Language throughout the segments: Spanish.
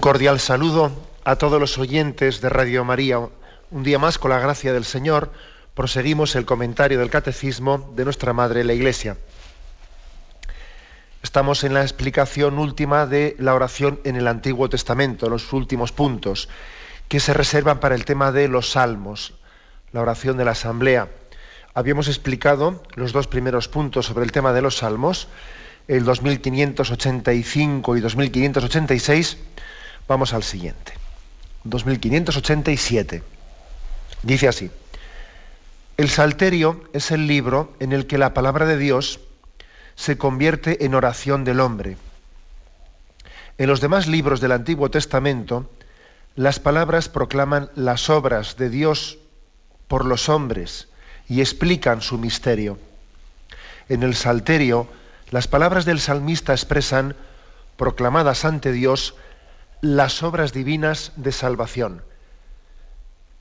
Un cordial saludo a todos los oyentes de Radio María. Un día más, con la gracia del Señor, proseguimos el comentario del Catecismo de nuestra Madre la Iglesia. Estamos en la explicación última de la oración en el Antiguo Testamento, los últimos puntos, que se reservan para el tema de los salmos, la oración de la Asamblea. Habíamos explicado los dos primeros puntos sobre el tema de los salmos, el 2585 y 2586, Vamos al siguiente. 2587. Dice así. El Salterio es el libro en el que la palabra de Dios se convierte en oración del hombre. En los demás libros del Antiguo Testamento, las palabras proclaman las obras de Dios por los hombres y explican su misterio. En el Salterio, las palabras del salmista expresan, proclamadas ante Dios, las obras divinas de salvación.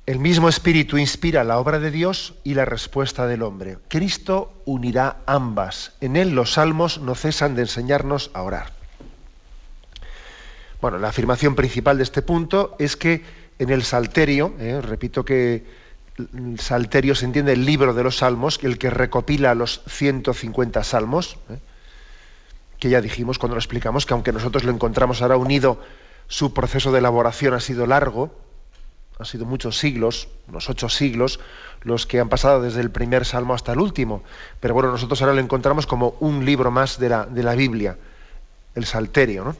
El mismo Espíritu inspira la obra de Dios y la respuesta del hombre. Cristo unirá ambas. En él los salmos no cesan de enseñarnos a orar. Bueno, la afirmación principal de este punto es que en el Salterio, eh, repito que el Salterio se entiende el libro de los salmos, el que recopila los 150 salmos, eh, que ya dijimos cuando lo explicamos, que aunque nosotros lo encontramos ahora unido su proceso de elaboración ha sido largo, han sido muchos siglos, unos ocho siglos, los que han pasado desde el primer salmo hasta el último. Pero bueno, nosotros ahora lo encontramos como un libro más de la, de la Biblia, el Salterio. ¿no?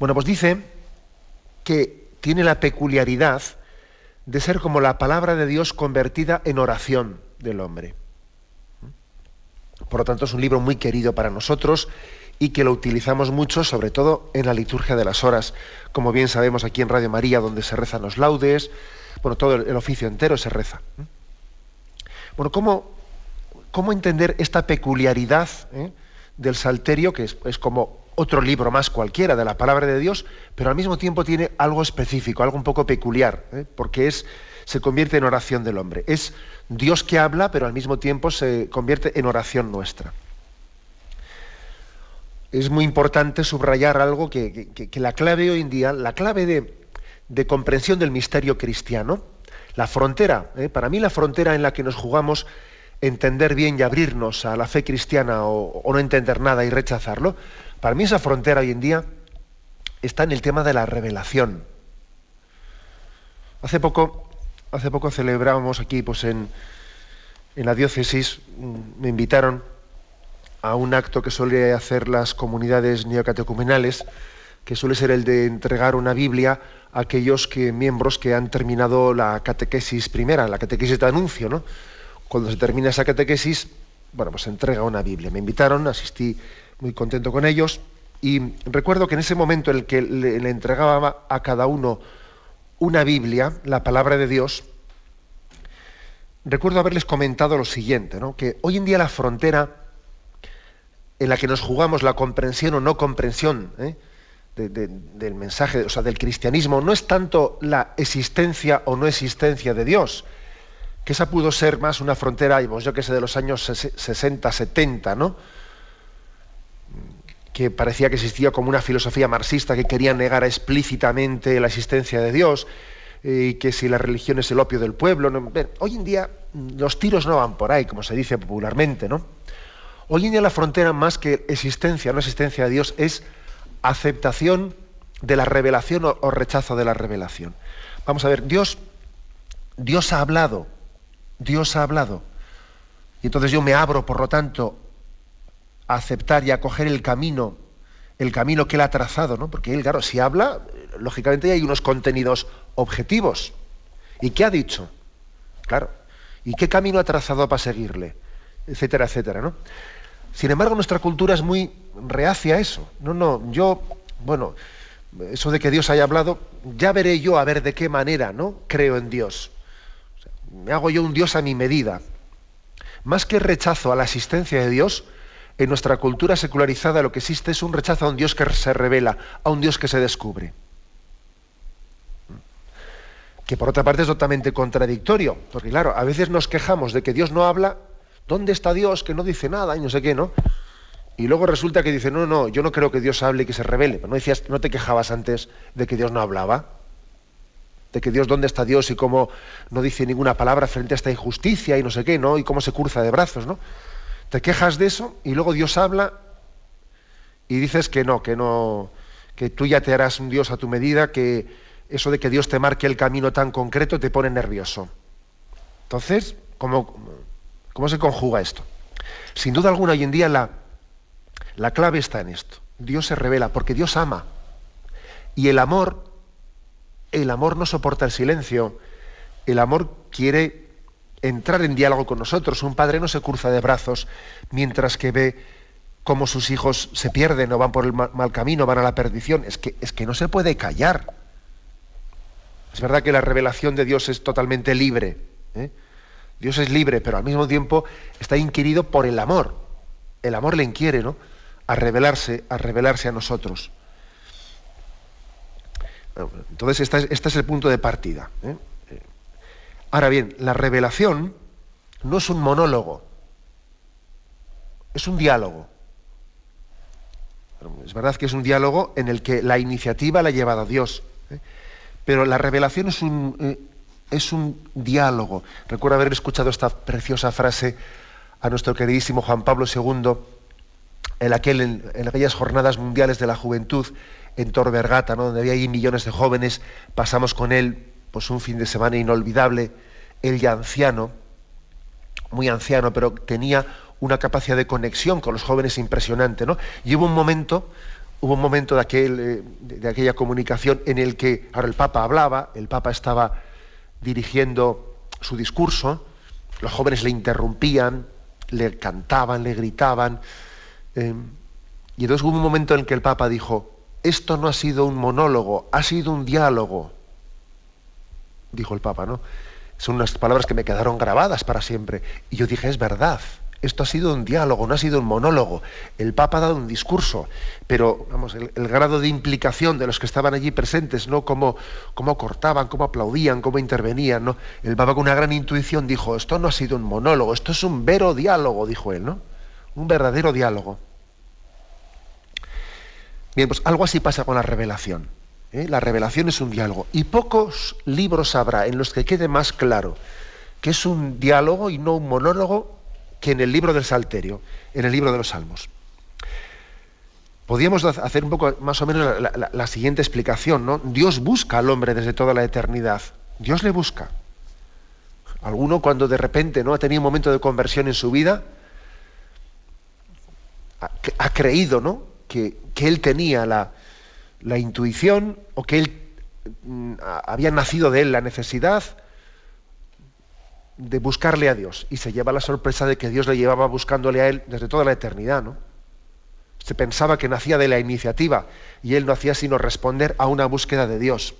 Bueno, pues dice que tiene la peculiaridad de ser como la palabra de Dios convertida en oración del hombre. Por lo tanto, es un libro muy querido para nosotros y que lo utilizamos mucho, sobre todo en la liturgia de las horas, como bien sabemos aquí en Radio María, donde se rezan los laudes, bueno, todo el, oficio entero se reza. Bueno, ¿cómo, cómo entender esta peculiaridad eh, del Salterio, que es, como otro libro más cualquiera de la palabra de Dios, pero al mismo tiempo tiene algo específico, algo un poco peculiar, eh, porque es, se convierte en oración del hombre. Es Dios que habla, pero al mismo tiempo se convierte en oración nuestra es muy importante subrayar algo que, la clave hoy en día, la clave de, comprensión del misterio cristiano, la frontera, ¿eh? para mí la frontera en la que nos jugamos entender bien y abrirnos a la fe cristiana o, no entender nada y rechazarlo, para mí esa frontera hoy en día está en el tema de la revelación. Hace poco, hace poco celebrábamos aquí, pues en, en la diócesis, mm, me invitaron a un acto que suele hacer las comunidades neocatecumenales, que suele ser el de entregar una Biblia a aquellos que, miembros que han terminado la catequesis primera, la catequesis de anuncio, ¿no? Cuando se termina esa catequesis, bueno, pues se entrega una Biblia. Me invitaron, asistí muy contento con ellos, y recuerdo que en ese momento en el que le, le entregaba a cada uno una Biblia, la palabra de Dios, recuerdo haberles comentado lo siguiente, ¿no? que hoy en día la frontera en la que nos jugamos la comprensión o no comprensión ¿eh? del mensaje, o sea, del cristianismo, no es tanto la existencia o no existencia de Dios, que esa pudo ser más una frontera, yo que sé, de los años 60, 70, ¿no? que parecía que existía como una filosofía marxista que quería negar explícitamente la existencia de Dios, y que si la religión es el opio del pueblo. Hoy en día los tiros no van por ahí, como se dice popularmente, ¿no? Hoy en día la frontera, más que existencia o no existencia de Dios, es aceptación de la revelación o, rechazo de la revelación. Vamos a ver, Dios, Dios ha hablado, Dios ha hablado. Y entonces yo me abro, por lo tanto, a aceptar y a coger el camino, el camino que Él ha trazado, ¿no? Porque Él, claro, si habla, lógicamente hay unos contenidos objetivos. ¿Y qué ha dicho? Claro. ¿Y qué camino ha trazado para seguirle? Etcétera, etcétera, ¿no? Sin embargo, nuestra cultura es muy reacia a eso. No, no, yo, bueno, eso de que Dios haya hablado, ya veré yo a ver de qué manera, ¿no? Creo en Dios. me hago yo un Dios a mi medida. Más que rechazo a la existencia de Dios, en nuestra cultura secularizada lo que existe es un rechazo a un Dios que se revela, a un Dios que se descubre. Que por otra parte es totalmente contradictorio, porque claro, a veces nos quejamos de que Dios no habla, ¿dónde está Dios que no dice nada y no sé qué, ¿no? Y luego resulta que dice, no, no, yo no creo que Dios hable y que se revele. No decías, no te quejabas antes de que Dios no hablaba, de que Dios, ¿dónde está Dios y cómo no dice ninguna palabra frente a esta injusticia y no sé qué, ¿no? Y cómo se cruza de brazos, ¿no? Te quejas de eso y luego Dios habla y dices que no, que no, que tú ya te harás un Dios a tu medida, que eso de que Dios te marque el camino tan concreto te pone nervioso. Entonces, ¿cómo, cómo se conjuga esto? Sin duda alguna, hoy en día la, la clave está en esto. Dios se revela porque Dios ama. Y el amor, el amor no soporta el silencio. El amor quiere entrar en diálogo con nosotros. Un padre no se cruza de brazos mientras que ve cómo sus hijos se pierden o van por el mal camino, van a la perdición. Es que, es que no se puede callar. Es verdad que la revelación de Dios es totalmente libre. ¿eh? Dios es libre, pero al mismo tiempo está inquirido por el amor. El amor le inquiere, ¿no? A revelarse, a revelarse a nosotros. Entonces, este es, el punto de partida. ¿eh? Ahora bien, la revelación no es un monólogo, es un diálogo. Es verdad que es un diálogo en el que la iniciativa la ha llevado Dios, ¿eh? pero la revelación es un, eh, es un diálogo. Recuerdo haber escuchado esta preciosa frase a nuestro queridísimo Juan Pablo II en, aquel, en, aquellas jornadas mundiales de la juventud en Tor Vergata, ¿no? donde había ahí millones de jóvenes, pasamos con él pues un fin de semana inolvidable, él ya anciano, muy anciano, pero tenía una capacidad de conexión con los jóvenes impresionante, ¿no? Y hubo un momento, hubo un momento de, aquel, eh, de aquella comunicación en el que ahora el Papa hablaba, el Papa estaba dirigiendo su discurso, los jóvenes le interrumpían, le cantaban, le gritaban, eh, y entonces hubo un momento en que el Papa dijo, esto no ha sido un monólogo, ha sido un diálogo dijo el Papa, ¿no? Son unas palabras que me quedaron grabadas para siempre. Y yo dije, es verdad, esto ha sido un diálogo, no ha sido un monólogo. El Papa ha dado un discurso, pero vamos, el, grado de implicación de los que estaban allí presentes, ¿no? Cómo, cómo, cortaban, cómo aplaudían, cómo intervenían. El Papa con una gran intuición dijo, esto no ha sido un monólogo, esto es un vero diálogo, dijo él, ¿no? Un verdadero diálogo. Bien, pues algo así pasa con la revelación. ¿eh? La revelación es un diálogo. Y pocos libros habrá en los que quede más claro que es un diálogo y no un monólogo que en el libro del Salterio, en el libro de los Salmos. Podríamos hacer un poco más o menos la, siguiente explicación, ¿no? Dios busca al hombre desde toda la eternidad. Dios le busca. Alguno cuando de repente no ha tenido un momento de conversión en su vida, ha, creído, ¿no? Que, que él tenía la, la intuición o que él mm, había nacido de él la necesidad de buscarle a Dios y se lleva la sorpresa de que Dios le llevaba buscándole a él desde toda la eternidad, ¿no? Se pensaba que nacía de la iniciativa y él no hacía sino responder a una búsqueda de Dios.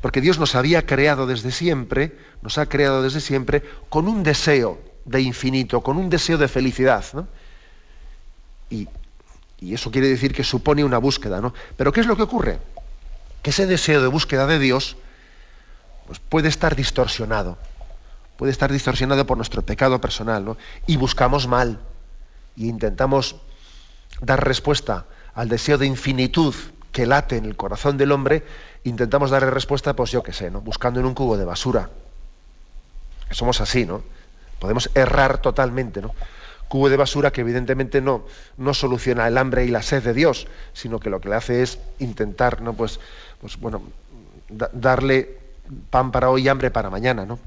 Porque Dios nos había creado desde siempre, nos ha creado desde siempre con un deseo de infinito, con un deseo de felicidad, ¿no? Y y eso quiere decir que supone una búsqueda, ¿no? Pero ¿qué es lo que ocurre? Que ese deseo de búsqueda de Dios pues puede estar distorsionado. Puede estar distorsionado por nuestro pecado personal, ¿no? Y buscamos mal. Y intentamos dar respuesta al deseo de infinitud que late en el corazón del hombre, intentamos darle respuesta, pues yo qué sé, ¿no? Buscando en un cubo de basura. Somos así, ¿no? Podemos errar totalmente, ¿no? cubo de basura que evidentemente no, no soluciona el hambre y la sed de Dios, sino que lo que le hace es intentar, ¿no? Pues, pues bueno, darle pan para hoy y hambre para mañana, ¿no?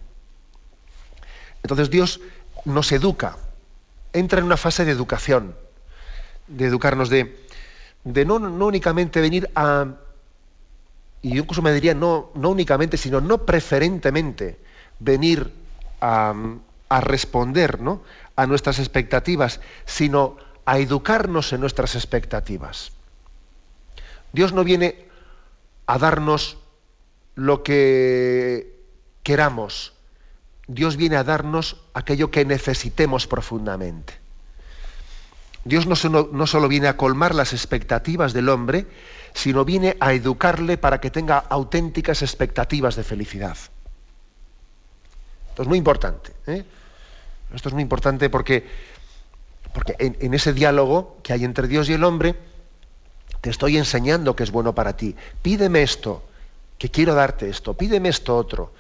Entonces Dios nos educa, entra en una fase de educación, de educarnos, de, de no, únicamente venir a, y yo incluso me diría no, no únicamente, sino no preferentemente venir a, a responder ¿no? a nuestras expectativas, sino a educarnos en nuestras expectativas. Dios no viene a darnos lo que queramos. Dios viene a darnos aquello que necesitemos profundamente. Dios no solo, no solo, viene a colmar las expectativas del hombre, sino viene a educarle para que tenga auténticas expectativas de felicidad. Esto es muy importante. ¿eh? Esto es muy importante porque, porque en, en ese diálogo que hay entre Dios y el hombre, te estoy enseñando que es bueno para ti. Pídeme esto, que quiero darte esto, pídeme esto otro.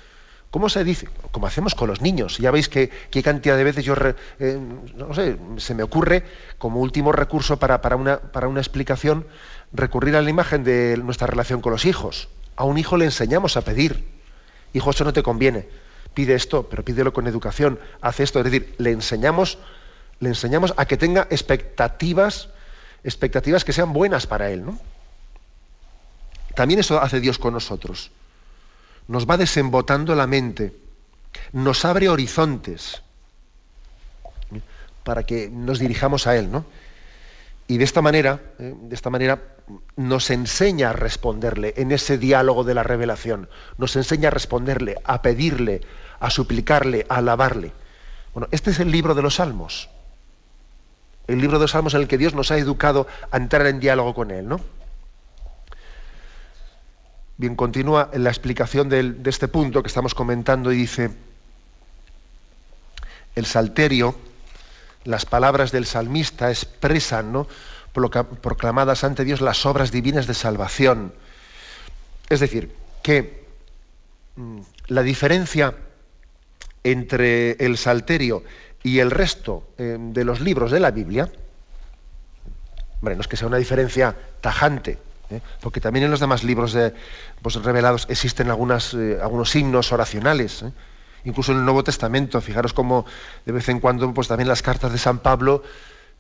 ¿Cómo se dice? Como hacemos con los niños. Ya veis que qué cantidad de veces yo, eh, no sé, se me ocurre como último recurso para, para, una, para una explicación recurrir a la imagen de nuestra relación con los hijos. A un hijo le enseñamos a pedir. Hijo, eso no te conviene. Pide esto, pero pídelo con educación. Haz esto. Es decir, le enseñamos, le enseñamos a que tenga expectativas, expectativas que sean buenas para él. ¿no? También eso hace Dios con nosotros nos va desembotando la mente, nos abre horizontes para que nos dirijamos a Él, ¿no? Y de esta manera, ¿eh? de esta manera nos enseña a responderle en ese diálogo de la revelación, nos enseña a responderle, a pedirle, a suplicarle, a alabarle. Bueno, este es el libro de los Salmos. El libro de los Salmos en el que Dios nos ha educado a entrar en diálogo con Él, ¿no? Bien, continúa en la explicación de este punto que estamos comentando y dice, el salterio, las palabras del salmista expresan, ¿no? proclamadas ante Dios las obras divinas de salvación. Es decir, que mm, la diferencia entre el salterio y el resto eh, de los libros de la Biblia, bueno, no es que sea una diferencia tajante, ¿eh? porque también en los demás libros pues, revelados existen eh, algunos signos oracionales. ¿eh? Incluso en el Nuevo Testamento, fijaros cómo de vez en cuando pues, también las cartas de San Pablo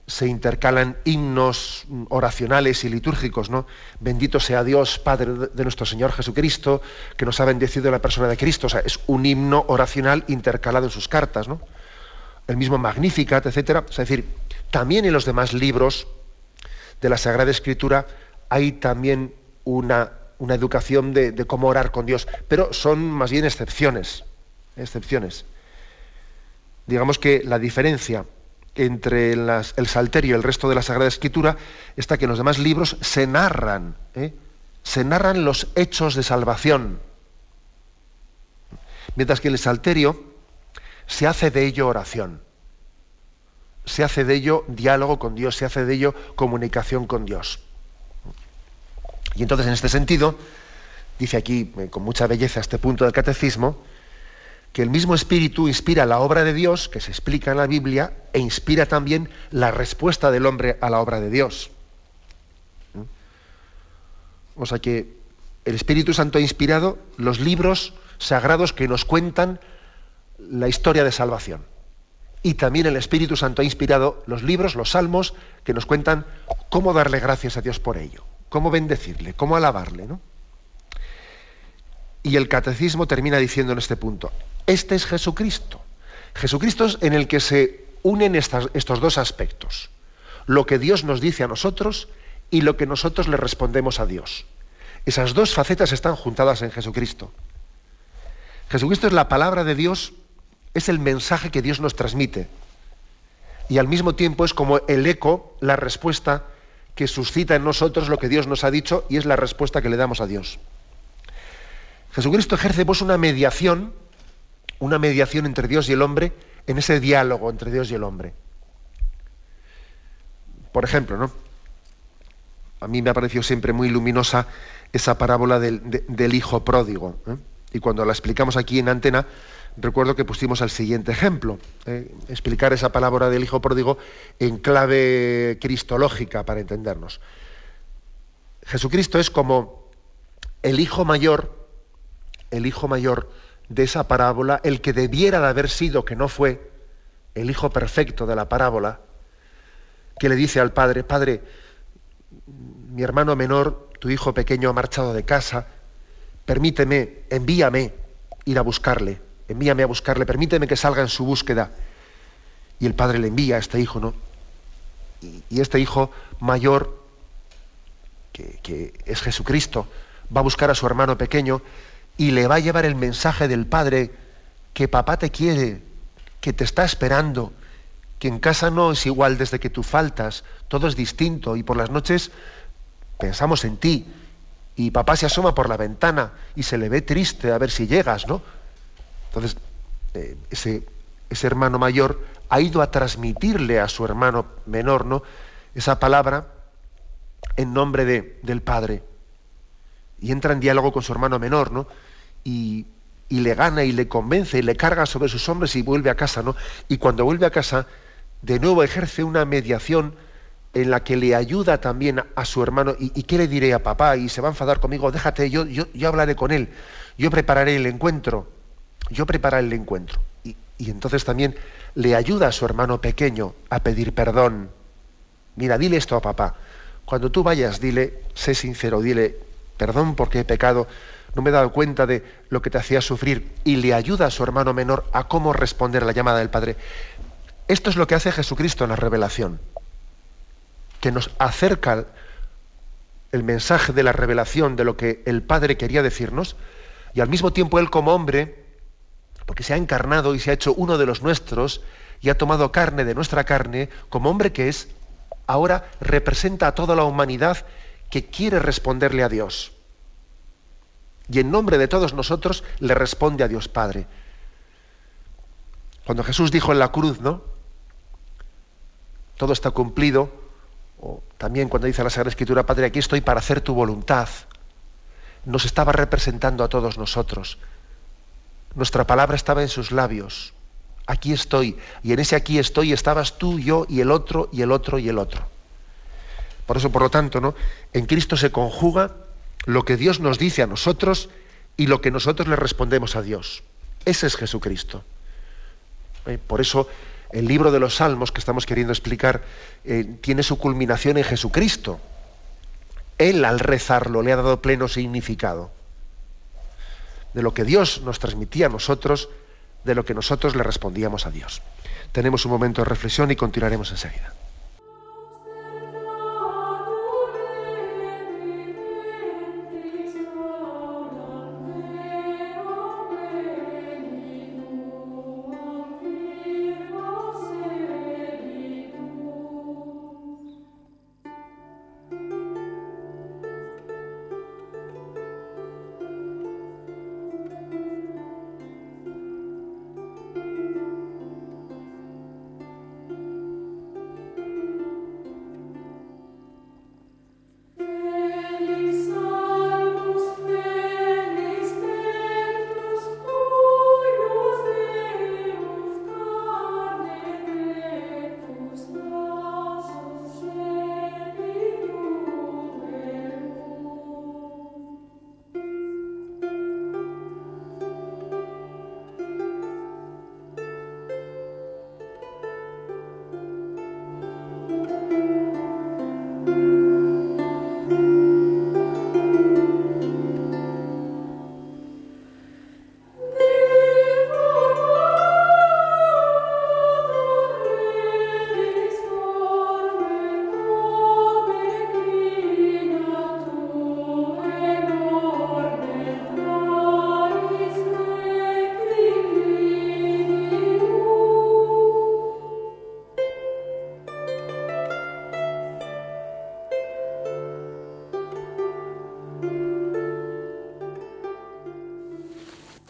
se intercalan himnos oracionales y litúrgicos, ¿no? Bendito sea Dios, Padre de nuestro Señor Jesucristo, que nos ha bendecido la persona de Cristo. O sea, es un himno oracional intercalado en sus cartas, ¿no? El mismo Magnificat, etcétera. es decir, también en los demás libros de la Sagrada Escritura hay también una, educación de, cómo orar con Dios, pero son más bien excepciones, excepciones. Digamos que la diferencia entre el Salterio y el resto de la Sagrada Escritura está que en los demás libros se narran, ¿eh? se narran los hechos de salvación, mientras que en el Salterio se hace de ello oración, se hace de ello diálogo con Dios, se hace de ello comunicación con Dios. Y entonces, en este sentido, dice aquí eh, con mucha belleza este punto del catecismo, que el mismo espíritu inspira la obra de Dios, que se explica en la Biblia, e inspira también la respuesta del hombre a la obra de Dios. ¿Mm? O sea que el Espíritu Santo ha inspirado los libros sagrados que nos cuentan la historia de salvación. Y también el Espíritu Santo ha inspirado los libros, los salmos, que nos cuentan cómo darle gracias a Dios por ello cómo bendecirle, cómo alabarle. ¿no? Y el catecismo termina diciendo en este punto, este es Jesucristo. Jesucristo es en el que se unen estos dos aspectos, lo que Dios nos dice a nosotros y lo que nosotros le respondemos a Dios. Esas dos facetas están juntadas en Jesucristo. Jesucristo es la palabra de Dios, es el mensaje que Dios nos transmite. Y al mismo tiempo es como el eco, la respuesta que suscita en nosotros lo que Dios nos ha dicho y es la respuesta que le damos a Dios. Jesucristo ejerce pues una mediación, una mediación entre Dios y el hombre en ese diálogo entre Dios y el hombre. Por ejemplo, ¿no? A mí me ha parecido siempre muy luminosa esa parábola del, hijo pródigo. ¿eh? Y cuando la explicamos aquí en antena, recuerdo que pusimos el siguiente ejemplo, ¿eh? explicar esa palabra del hijo pródigo en clave cristológica para entendernos. Jesucristo es como el hijo mayor, el hijo mayor de esa parábola, el que debiera de haber sido, que no fue, el hijo perfecto de la parábola, que le dice al padre, padre, mi hermano menor, tu hijo pequeño ha marchado de casa, permíteme, envíame ir a buscarle envíame a buscarle, permíteme que salga en su búsqueda. Y el padre le envía a este hijo, ¿no? Y, este hijo mayor, que, es Jesucristo, va a buscar a su hermano pequeño y le va a llevar el mensaje del Padre que papá te quiere, que te está esperando, que en casa no es igual desde que tú faltas, todo es distinto y por las noches pensamos en ti y papá se asoma por la ventana y se le ve triste a ver si llegas, ¿no? Entonces, eh, ese, ese hermano mayor ha ido a transmitirle a su hermano menor, ¿no? Esa palabra en nombre de, del Padre. Y entra en diálogo con su hermano menor, ¿no? Y, y le gana y le convence y le carga sobre sus hombres y vuelve a casa, ¿no? Y cuando vuelve a casa, de nuevo ejerce una mediación en la que le ayuda también a su hermano. ¿Y, qué le diré a papá? Y se va a enfadar conmigo, déjate, yo, yo, yo hablaré con él, yo prepararé el encuentro, yo prepararé el encuentro. Y, y entonces también le ayuda a su hermano pequeño a pedir perdón. Mira, dile esto a papá. Cuando tú vayas, dile, sé sincero, dile, perdón porque he pecado, no me he dado cuenta de lo que te hacía sufrir, y le ayuda a su hermano menor a cómo responder a la llamada del Padre. Esto es lo que hace Jesucristo en la revelación, que nos acerca el mensaje de la revelación de lo que el Padre quería decirnos, y al mismo tiempo Él como hombre, porque se ha encarnado y se ha hecho uno de los nuestros, y ha tomado carne de nuestra carne, como hombre que es, ahora representa a toda la humanidad que quiere responderle a Dios. Y en nombre de todos nosotros le responde a Dios Padre. Cuando Jesús dijo en la cruz, ¿no? todo está cumplido, o también cuando dice la Sagrada Escritura, Padre, aquí estoy para hacer tu voluntad, nos estaba representando a todos nosotros. Nuestra palabra estaba en sus labios. Aquí estoy. Y en ese aquí estoy estabas tú, yo y el otro, y el otro, y el otro. Por eso, por lo tanto, ¿no? en Cristo se conjuga lo que Dios nos dice a nosotros y lo que nosotros le respondemos a Dios. Ese es Jesucristo. ¿Eh? Por eso el libro de los Salmos que estamos queriendo explicar eh, tiene su culminación en Jesucristo. Él al rezarlo le ha dado pleno significado de lo que Dios nos transmitía a nosotros, de lo que nosotros le respondíamos a Dios. Tenemos un momento de reflexión y continuaremos enseguida.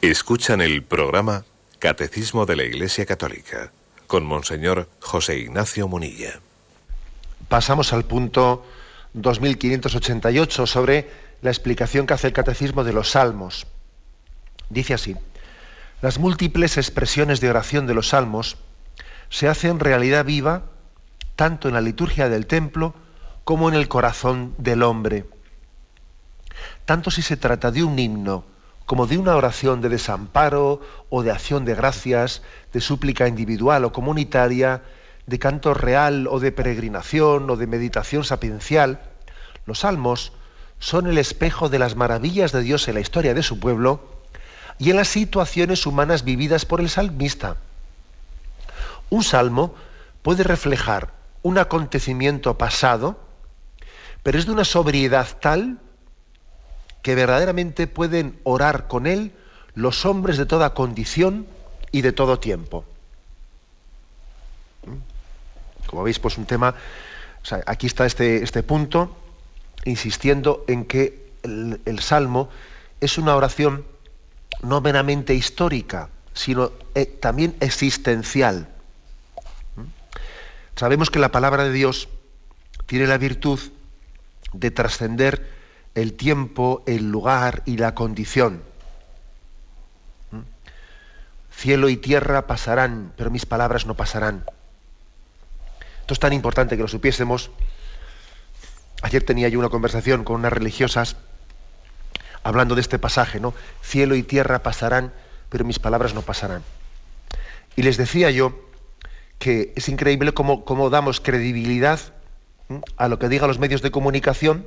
Escuchan el programa Catecismo de la Iglesia Católica con Monseñor José Ignacio Munilla. Pasamos al punto 2588 sobre la explicación que hace el Catecismo de los Salmos. Dice así, las múltiples expresiones de oración de los Salmos se hacen realidad viva tanto en la liturgia del templo como en el corazón del hombre. Tanto si se trata de un himno, como de una oración de desamparo o de acción de gracias, de súplica individual o comunitaria, de canto real o de peregrinación o de meditación sapiencial, los salmos son el espejo de las maravillas de Dios en la historia de su pueblo y en las situaciones humanas vividas por el salmista. Un salmo puede reflejar un acontecimiento pasado, pero es de una sobriedad tal que verdaderamente pueden orar con Él los hombres de toda condición y de todo tiempo. ¿Mm? Como veis, pues un tema, aquí está este, este, punto, insistiendo en que el, Salmo es una oración no meramente histórica, sino eh, también existencial. ¿Mm? Sabemos que la palabra de Dios tiene la virtud de trascender el tiempo, el lugar y la condición. ¿Mm? Cielo y tierra pasarán, pero mis palabras no pasarán. Esto es tan importante que lo supiésemos. Ayer tenía yo una conversación con unas religiosas hablando de este pasaje, ¿no? Cielo y tierra pasarán, pero mis palabras no pasarán. Y les decía yo que es increíble cómo, cómo damos credibilidad a lo que digan los medios de comunicación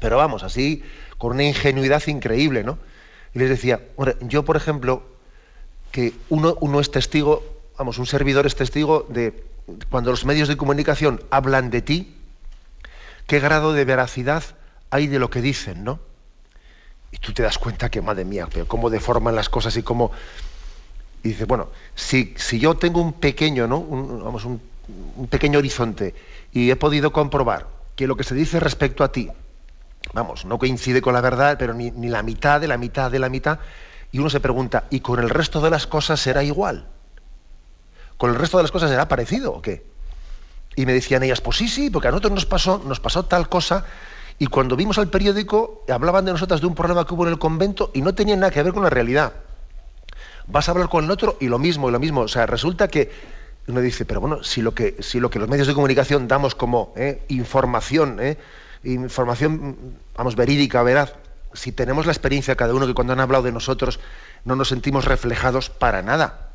pero vamos, así, con una ingenuidad increíble, ¿no? Y les decía, yo, por ejemplo, que uno, uno es testigo, vamos, un servidor es testigo de cuando los medios de comunicación hablan de ti, qué grado de veracidad hay de lo que dicen, ¿no? Y tú te das cuenta que, madre mía, pero cómo deforman las cosas y cómo... Y dice, bueno, si, si yo tengo un pequeño, ¿no? vamos, un pequeño horizonte y he podido comprobar que lo que se dice respecto a ti vamos, no coincide con la verdad, pero ni, la mitad de la mitad de la mitad, y uno se pregunta, ¿y con el resto de las cosas será igual? ¿Con el resto de las cosas será parecido o qué? Y me decían ellas, pues sí, sí, porque a nosotros nos pasó, nos pasó tal cosa, y cuando vimos al periódico hablaban de nosotras de un problema que hubo en el convento y no tenía nada que ver con la realidad. Vas a hablar con el otro y lo mismo, y lo mismo. O sea, resulta que uno dice, pero bueno, si lo que, si lo que los medios de comunicación damos como eh, información, eh, información, vamos, verídica, veraz, si tenemos la experiencia cada uno que cuando han hablado de nosotros no nos sentimos reflejados para nada.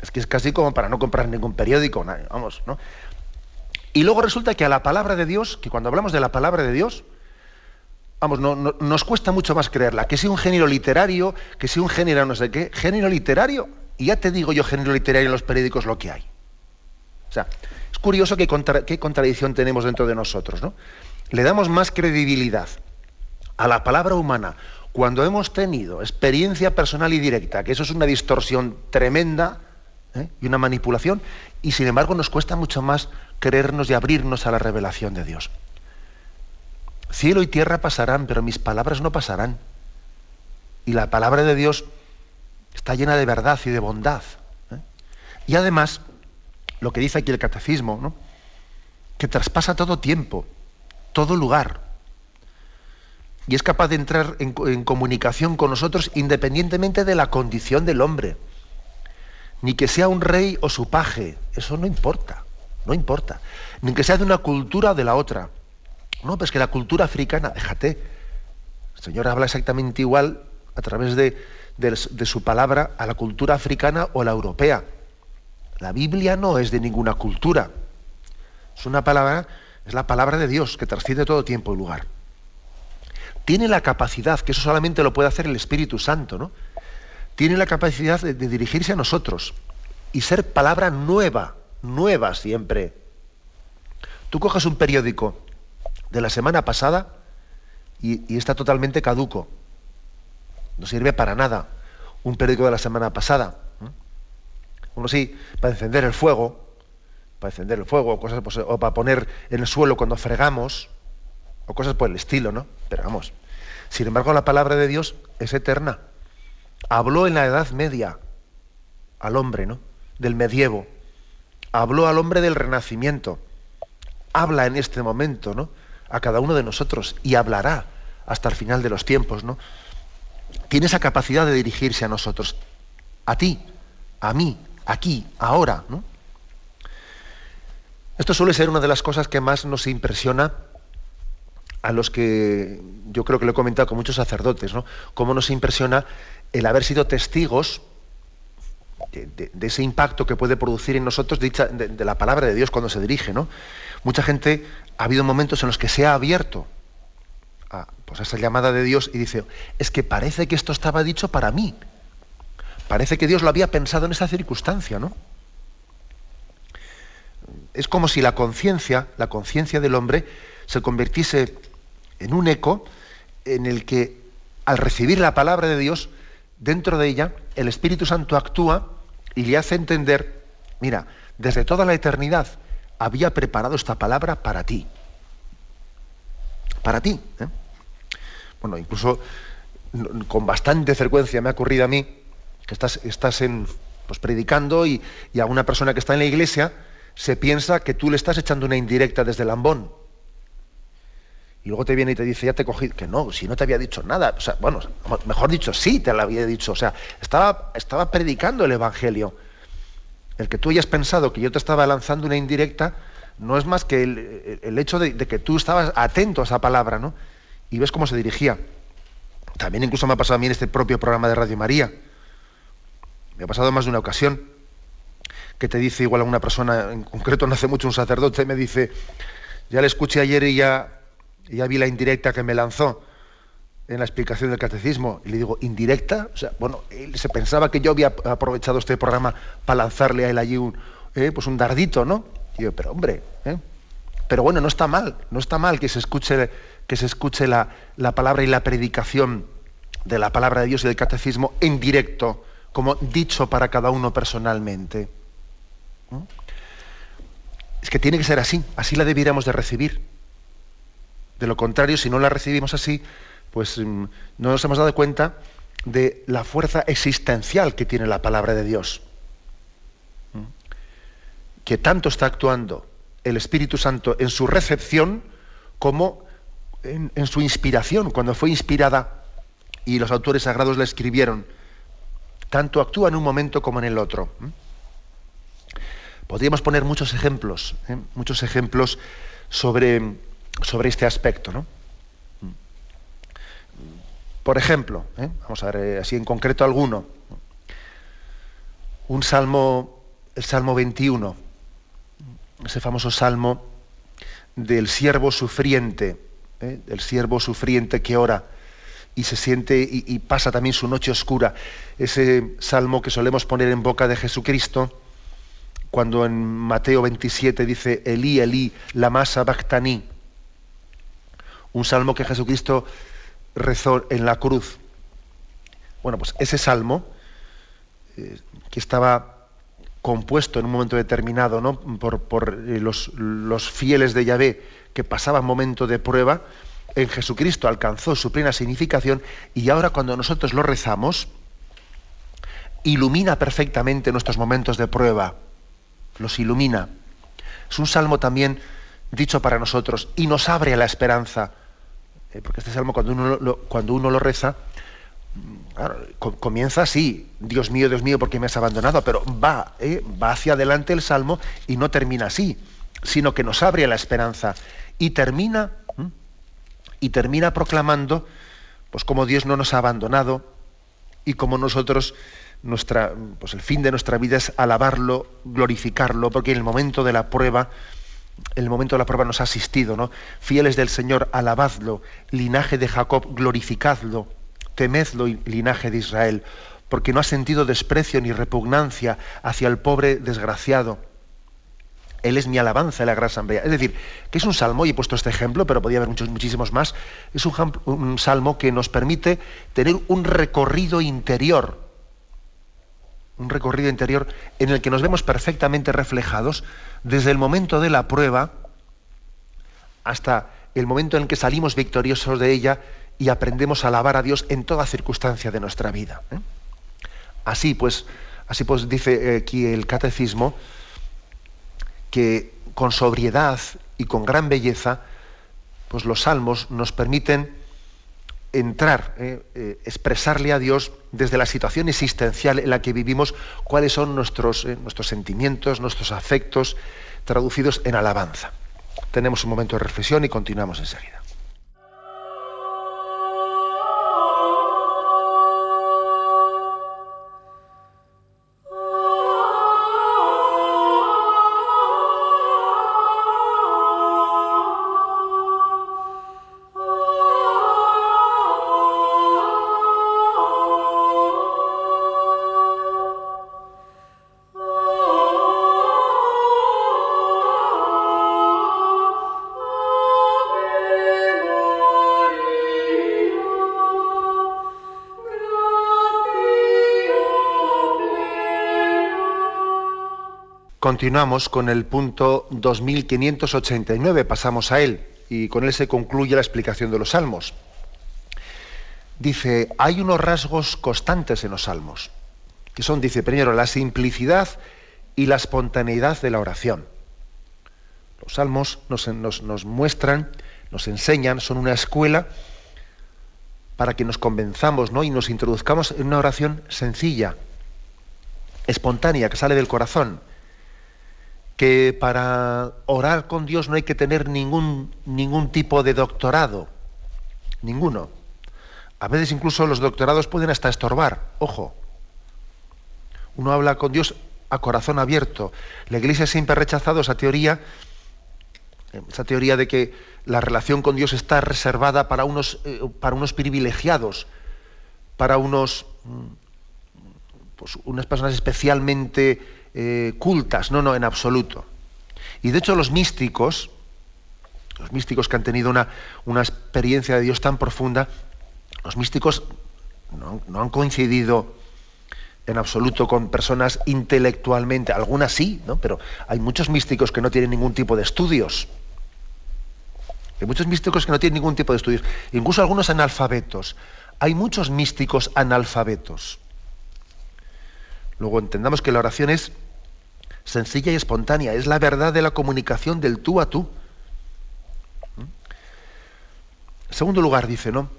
Es que es casi como para no comprar ningún periódico, vamos, ¿no? Y luego resulta que a la palabra de Dios, que cuando hablamos de la palabra de Dios, vamos, no, nos cuesta mucho más creerla. Que sea un género literario, que sea un género no sé qué, género literario. Y ya te digo yo, género literario en los periódicos lo que hay. O sea, es curioso qué contradicción tenemos dentro de nosotros, ¿no? Le damos más credibilidad a la palabra humana cuando hemos tenido experiencia personal y directa, que eso es una distorsión tremenda ¿eh? y una manipulación, y sin embargo nos cuesta mucho más creernos y abrirnos a la revelación de Dios. Cielo y tierra pasarán, pero mis palabras no pasarán. Y la palabra de Dios está llena de verdad y de bondad. ¿eh? Y además, lo que dice aquí el catecismo, ¿no? que traspasa todo tiempo todo lugar. Y es capaz de entrar en, comunicación con nosotros independientemente de la condición del hombre. Ni que sea un rey o su paje, eso no importa, no importa. Ni que sea de una cultura o de la otra. No, pues que la cultura africana, déjate. El Señor habla exactamente igual a través de, de su palabra a la cultura africana o a la europea. La Biblia no es de ninguna cultura. Es una palabra es la palabra de Dios que trasciende todo tiempo y lugar. Tiene la capacidad, que eso solamente lo puede hacer el Espíritu Santo, ¿no? Tiene la capacidad de, dirigirse a nosotros y ser palabra nueva, nueva siempre. Tú coges un periódico de la semana pasada y, está totalmente caduco. No sirve para nada un periódico de la semana pasada. Uno sí, para encender el fuego, para encender el fuego, o, cosas, pues, para poner en el suelo cuando fregamos, o cosas por el estilo, ¿no? Pero vamos. Sin embargo, la palabra de Dios es eterna. Habló en la Edad Media al hombre, ¿no? Del medievo. Habló al hombre del Renacimiento. Habla en este momento, ¿no? A cada uno de nosotros y hablará hasta el final de los tiempos, ¿no? Tiene esa capacidad de dirigirse a nosotros, a ti, a mí, aquí, ahora, ¿no? Esto suele ser una de las cosas que más nos impresiona a los que yo creo que lo he comentado con muchos sacerdotes, ¿no? Cómo nos impresiona el haber sido testigos de, ese impacto que puede producir en nosotros de, la palabra de Dios cuando se dirige, ¿no? Mucha gente ha habido momentos en los que se ha abierto a, pues, a esa llamada de Dios y dice, es que parece que esto estaba dicho para mí. Parece que Dios lo había pensado en esa circunstancia, ¿no? Es como si la conciencia, la conciencia del hombre, se convirtiese en un eco en el que al recibir la palabra de Dios, dentro de ella, el Espíritu Santo actúa y le hace entender, mira, desde toda la eternidad había preparado esta palabra para ti. Para ti. ¿eh? Bueno, incluso con bastante frecuencia me ha ocurrido a mí que estás, en, pues, predicando y a una persona que está en la iglesia se piensa que tú le estás echando una indirecta desde el y luego te viene y te dice, ya te cogí, que no, si no te había dicho nada, o sea, bueno, mejor dicho, sí te lo había dicho, o sea, estaba, estaba predicando el Evangelio. El que tú hayas pensado que yo te estaba lanzando una indirecta, no es más que el, hecho de, que tú estabas atento a esa palabra, ¿no? Y ves cómo se dirigía. También incluso me ha pasado a mí en este propio programa de Radio María. Me ha pasado más de una ocasión que te dice igual a una persona, en concreto no hace mucho un sacerdote, me dice, ya le escuché ayer y ya ya vi la indirecta que me lanzó en la explicación del catecismo. Y le digo, ¿indirecta? O sea, bueno, se pensaba que yo había aprovechado este programa para lanzarle a él allí un, eh, pues un dardito, ¿no? Y yo, pero hombre, ¿eh? pero bueno, no está mal, no está mal que se escuche, que se escuche la, palabra y la predicación de la palabra de Dios y del catecismo en directo, como dicho para cada uno personalmente. Es que tiene que ser así, así la debiéramos de recibir. De lo contrario, si no la recibimos así, pues mm, no nos hemos dado cuenta de la fuerza existencial que tiene la palabra de Dios. Que tanto está actuando el Espíritu Santo en su recepción como en, su inspiración, cuando fue inspirada y los autores sagrados la escribieron. Tanto actúa en un momento como en el otro. ¿Mm? Podríamos poner muchos ejemplos, ¿eh? muchos ejemplos sobre sobre este aspecto. ¿no? Por ejemplo, ¿eh? vamos a ver eh, así en concreto alguno, un salmo, el Salmo 21, ese famoso salmo del siervo sufriente, ¿eh? del siervo sufriente que ora y se siente y, pasa también su noche oscura, ese salmo que solemos poner en boca de Jesucristo, cuando en Mateo 27 dice, Elí, Elí, la masa bactaní, un salmo que Jesucristo rezó en la cruz. Bueno, pues ese salmo, eh, que estaba compuesto en un momento determinado ¿no? por, eh, los, los, fieles de Yahvé que pasaban momento de prueba, en Jesucristo alcanzó su plena significación y ahora cuando nosotros lo rezamos, ilumina perfectamente nuestros momentos de prueba, los ilumina. Es un salmo también dicho para nosotros y nos abre a la esperanza eh, porque este salmo cuando uno lo, cuando uno lo reza, comienza así, Dios mío, Dios mío, porque me has abandonado? Pero va, eh, va hacia adelante el salmo y no termina así, sino que nos abre a la esperanza y termina y termina proclamando, pues como Dios no nos ha abandonado y como nosotros nuestra, pues el fin de nuestra vida es alabarlo, glorificarlo, porque en el momento de la prueba el momento de la prueba nos ha asistido, ¿no? Fieles del Señor, alabadlo, linaje de Jacob, glorificadlo, temedlo, linaje de Israel, porque no ha sentido desprecio ni repugnancia hacia el pobre desgraciado. Él es mi alabanza en la gran asamblea. Es decir, que es un salmo, y he puesto este ejemplo, pero podría haber muchos, muchísimos más, es un, un salmo que nos permite tener un recorrido interior, un recorrido interior en el que nos vemos perfectamente reflejados desde el momento de la prueba hasta el momento en que salimos victoriosos de ella y aprendemos a alabar a Dios en toda circunstancia de nuestra vida. ¿eh? Así pues, así pues dice aquí el catecismo que con sobriedad y con gran belleza, pues los salmos nos permiten entrar, eh, eh, expresarle a Dios desde la situación existencial en la que vivimos cuáles son nuestros, eh, nuestros sentimientos, nuestros afectos, traducidos en alabanza. Tenemos un momento de reflexión y continuamos enseguida. Continuamos con el punto 2589, pasamos a él y con él se concluye la explicación de los salmos. Dice, hay unos rasgos constantes en los salmos, que son, dice primero, la simplicidad y la espontaneidad de la oración. Los salmos nos, nos muestran, nos enseñan, son una escuela para que nos convenzamos ¿no? y nos introduzcamos en una oración sencilla, espontánea, que sale del corazón que para orar con Dios no hay que tener ningún, ningún tipo de doctorado, ninguno. A veces incluso los doctorados pueden hasta estorbar, ojo. Uno habla con Dios a corazón abierto. La Iglesia siempre ha rechazado esa teoría, esa teoría de que la relación con Dios está reservada para unos, eh, para unos privilegiados, para unos, mm, pues, unas personas especialmente eh, cultas, no, no, en absoluto. Y de hecho los místicos, los místicos que han tenido una, una experiencia de Dios tan profunda, los místicos no, han coincidido en absoluto con personas intelectualmente, algunas sí, ¿no? pero hay muchos místicos que no tienen ningún tipo de estudios. Hay muchos místicos que no tienen ningún tipo de estudios, incluso algunos analfabetos. Hay muchos místicos analfabetos. Luego entendamos que la oración es sencilla y espontánea, es la verdad de la comunicación del tú a tú. En segundo lugar, dice, ¿no?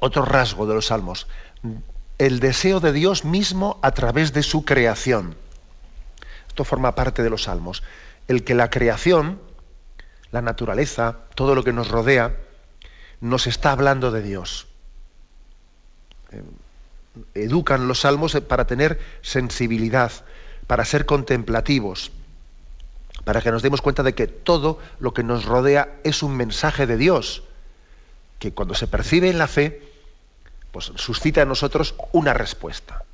Otro rasgo de los salmos, el deseo de Dios mismo a través de su creación. Esto forma parte de los salmos. El que la creación, la naturaleza, todo lo que nos rodea, nos está hablando de Dios. Educan los salmos para tener sensibilidad, para ser contemplativos, para que nos demos cuenta de que todo lo que nos rodea es un mensaje de Dios, que cuando se percibe en la fe, pues suscita en nosotros una respuesta.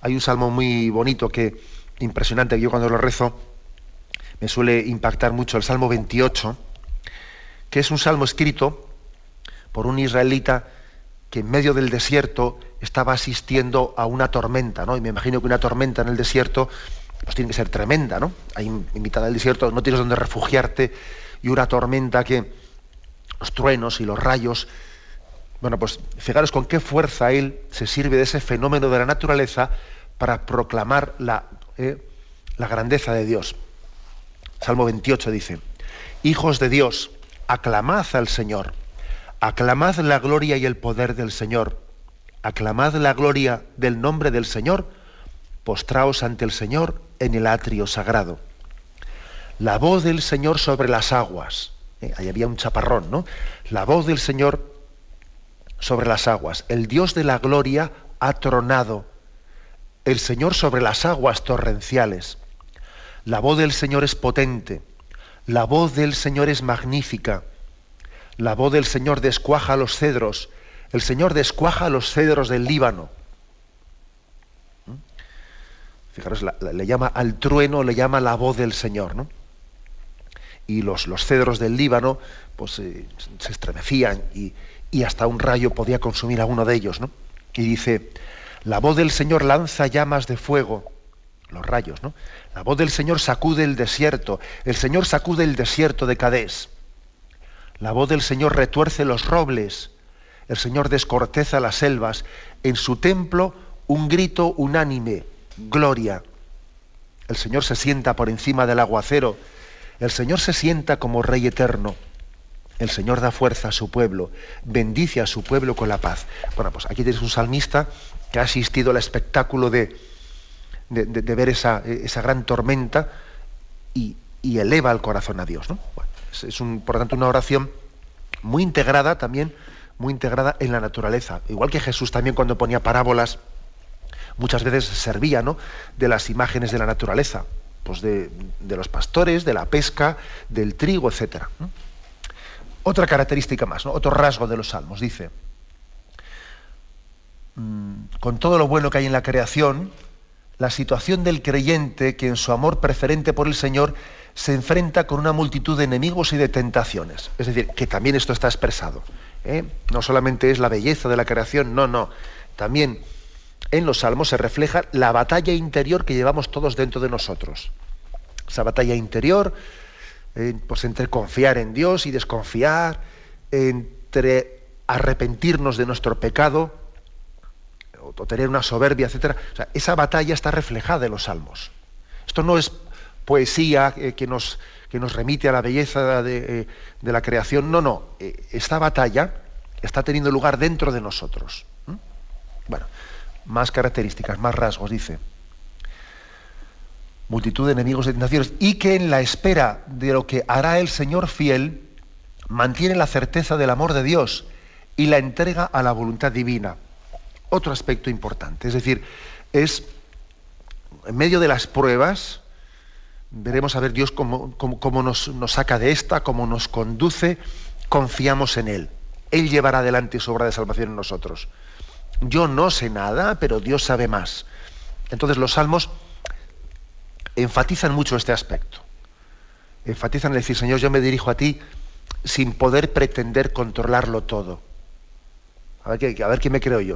Hay un salmo muy bonito que, impresionante, que yo cuando lo rezo, me suele impactar mucho, el Salmo 28, que es un salmo escrito por un israelita que en medio del desierto estaba asistiendo a una tormenta, ¿no? Y me imagino que una tormenta en el desierto pues tiene que ser tremenda, ¿no? Ahí en mitad del desierto no tienes donde refugiarte y una tormenta que los truenos y los rayos, bueno, pues fijaros con qué fuerza él se sirve de ese fenómeno de la naturaleza para proclamar la, eh, la grandeza de Dios. Salmo 28 dice, Hijos de Dios, aclamad al Señor Aclamad la gloria y el poder del Señor. Aclamad la gloria del nombre del Señor. Postraos ante el Señor en el atrio sagrado. La voz del Señor sobre las aguas. Eh, ahí había un chaparrón, ¿no? La voz del Señor sobre las aguas. El Dios de la gloria ha tronado. El Señor sobre las aguas torrenciales. La voz del Señor es potente. La voz del Señor es magnífica. La voz del Señor descuaja los cedros. El Señor descuaja los cedros del Líbano. ¿Mm? Fijaros, le llama al trueno, le llama la voz del Señor, ¿no? Y los, los cedros del Líbano, pues eh, se estremecían y, y, hasta un rayo podía consumir a uno de ellos, ¿no? Y dice, la voz del Señor lanza llamas de fuego, los rayos, ¿no? La voz del Señor sacude el desierto, el Señor sacude el desierto de Cadés. La voz del Señor retuerce los robles, el Señor descorteza las selvas, en su templo un grito unánime, gloria. El Señor se sienta por encima del aguacero, el Señor se sienta como Rey eterno. El Señor da fuerza a su pueblo, bendice a su pueblo con la paz. Bueno, pues aquí tienes un salmista que ha asistido al espectáculo de, de, ver esa, esa, gran tormenta y, eleva el corazón a Dios. ¿no? Es, un, por tanto una oración muy integrada también, muy integrada en la naturaleza. Igual que Jesús también cuando ponía parábolas, muchas veces servía ¿no? de las imágenes de la naturaleza, pues de, los pastores, de la pesca, del trigo, etc. Otra característica más, otro rasgo de los salmos, dice, mm, con todo lo bueno que hay en la creación, la situación del creyente que en su amor preferente por el Señor se enfrenta con una multitud de enemigos y de tentaciones. Es decir, que también esto está expresado. ¿eh? No solamente es la belleza de la creación, no, no. También en los salmos se refleja la batalla interior que llevamos todos dentro de nosotros. Esa batalla interior, eh, pues entre confiar en Dios y desconfiar, entre arrepentirnos de nuestro pecado o, tener una soberbia, etc. esa batalla está reflejada en los salmos. Esto no es poesía eh, que, nos, que, nos, remite a la belleza de, eh, de la creación, no, no. esta batalla está teniendo lugar dentro de nosotros. Bueno, más características, más rasgos, dice. Multitud de enemigos de tentaciones. Y que en la espera de lo que hará el Señor fiel, mantiene la certeza del amor de Dios y la entrega a la voluntad divina. Otro aspecto importante. Es decir, es en medio de las pruebas, veremos a ver Dios cómo, cómo, nos, nos, saca de esta, cómo nos conduce, confiamos en Él. Él llevará adelante su obra de salvación en nosotros. Yo no sé nada, pero Dios sabe más. Entonces los salmos enfatizan mucho este aspecto. Enfatizan el decir, Señor, yo me dirijo a ti sin poder pretender controlarlo todo. A ver, qué, me creo yo.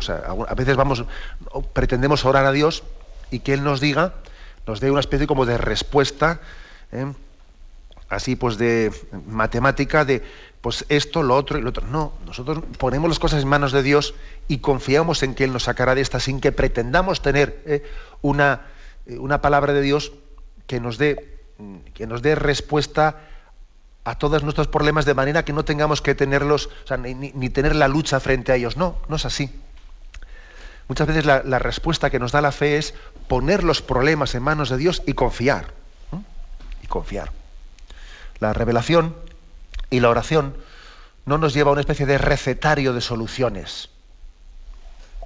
A veces vamos, pretendemos orar a Dios y que Él nos diga, nos dé una especie como de respuesta, ¿eh? así pues de matemática, de pues esto, lo otro y lo otro. No, nosotros ponemos las cosas en manos de Dios y confiamos en que Él nos sacará de esta sin que pretendamos tener ¿eh? una, eh, una palabra de Dios que nos dé, que nos dé respuesta a todos nuestros problemas de manera que no tengamos que tenerlos, ni, tener la lucha frente a ellos. No, no es así. Muchas veces la, respuesta que nos da la fe es poner los problemas en manos de Dios y confiar. Y confiar. La revelación y la oración no nos lleva a una especie de recetario de soluciones.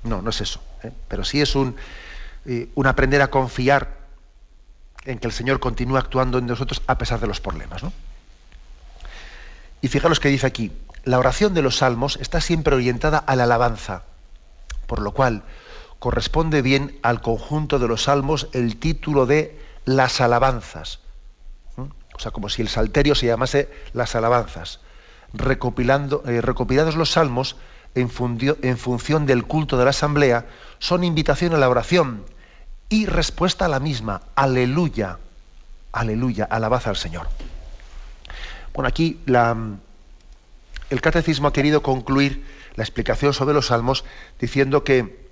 No, no es eso. ¿eh? Pero sí es un, eh, un aprender a confiar en que el Señor continúe actuando en nosotros a pesar de los problemas. ¿no? Y fijaros que dice aquí, la oración de los salmos está siempre orientada a la alabanza, por lo cual corresponde bien al conjunto de los salmos el título de las alabanzas. O sea, como si el salterio se llamase las alabanzas. Recopilando, eh, recopilados los salmos en, en función del culto de la asamblea, son invitación a la oración y respuesta a la misma. Aleluya, aleluya, alabad al Señor. Bueno, aquí el catecismo ha querido concluir la explicación sobre los salmos diciendo que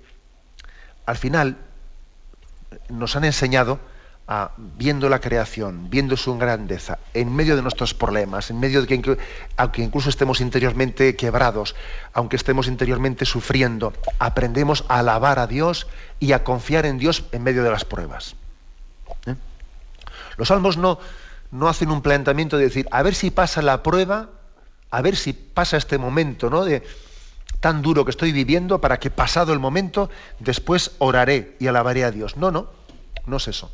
al final nos han enseñado a, viendo la creación, viendo su grandeza, en medio de nuestros problemas, en medio de que aunque incluso estemos interiormente quebrados, aunque estemos interiormente sufriendo, aprendemos a alabar a Dios y a confiar en Dios en medio de las pruebas. ¿Eh? Los salmos no, no hacen un planteamiento de decir, a ver si pasa la prueba, a ver si pasa este momento, ¿no? De tan duro que estoy viviendo para que pasado el momento, después oraré y alabaré a Dios. No, no, no es eso.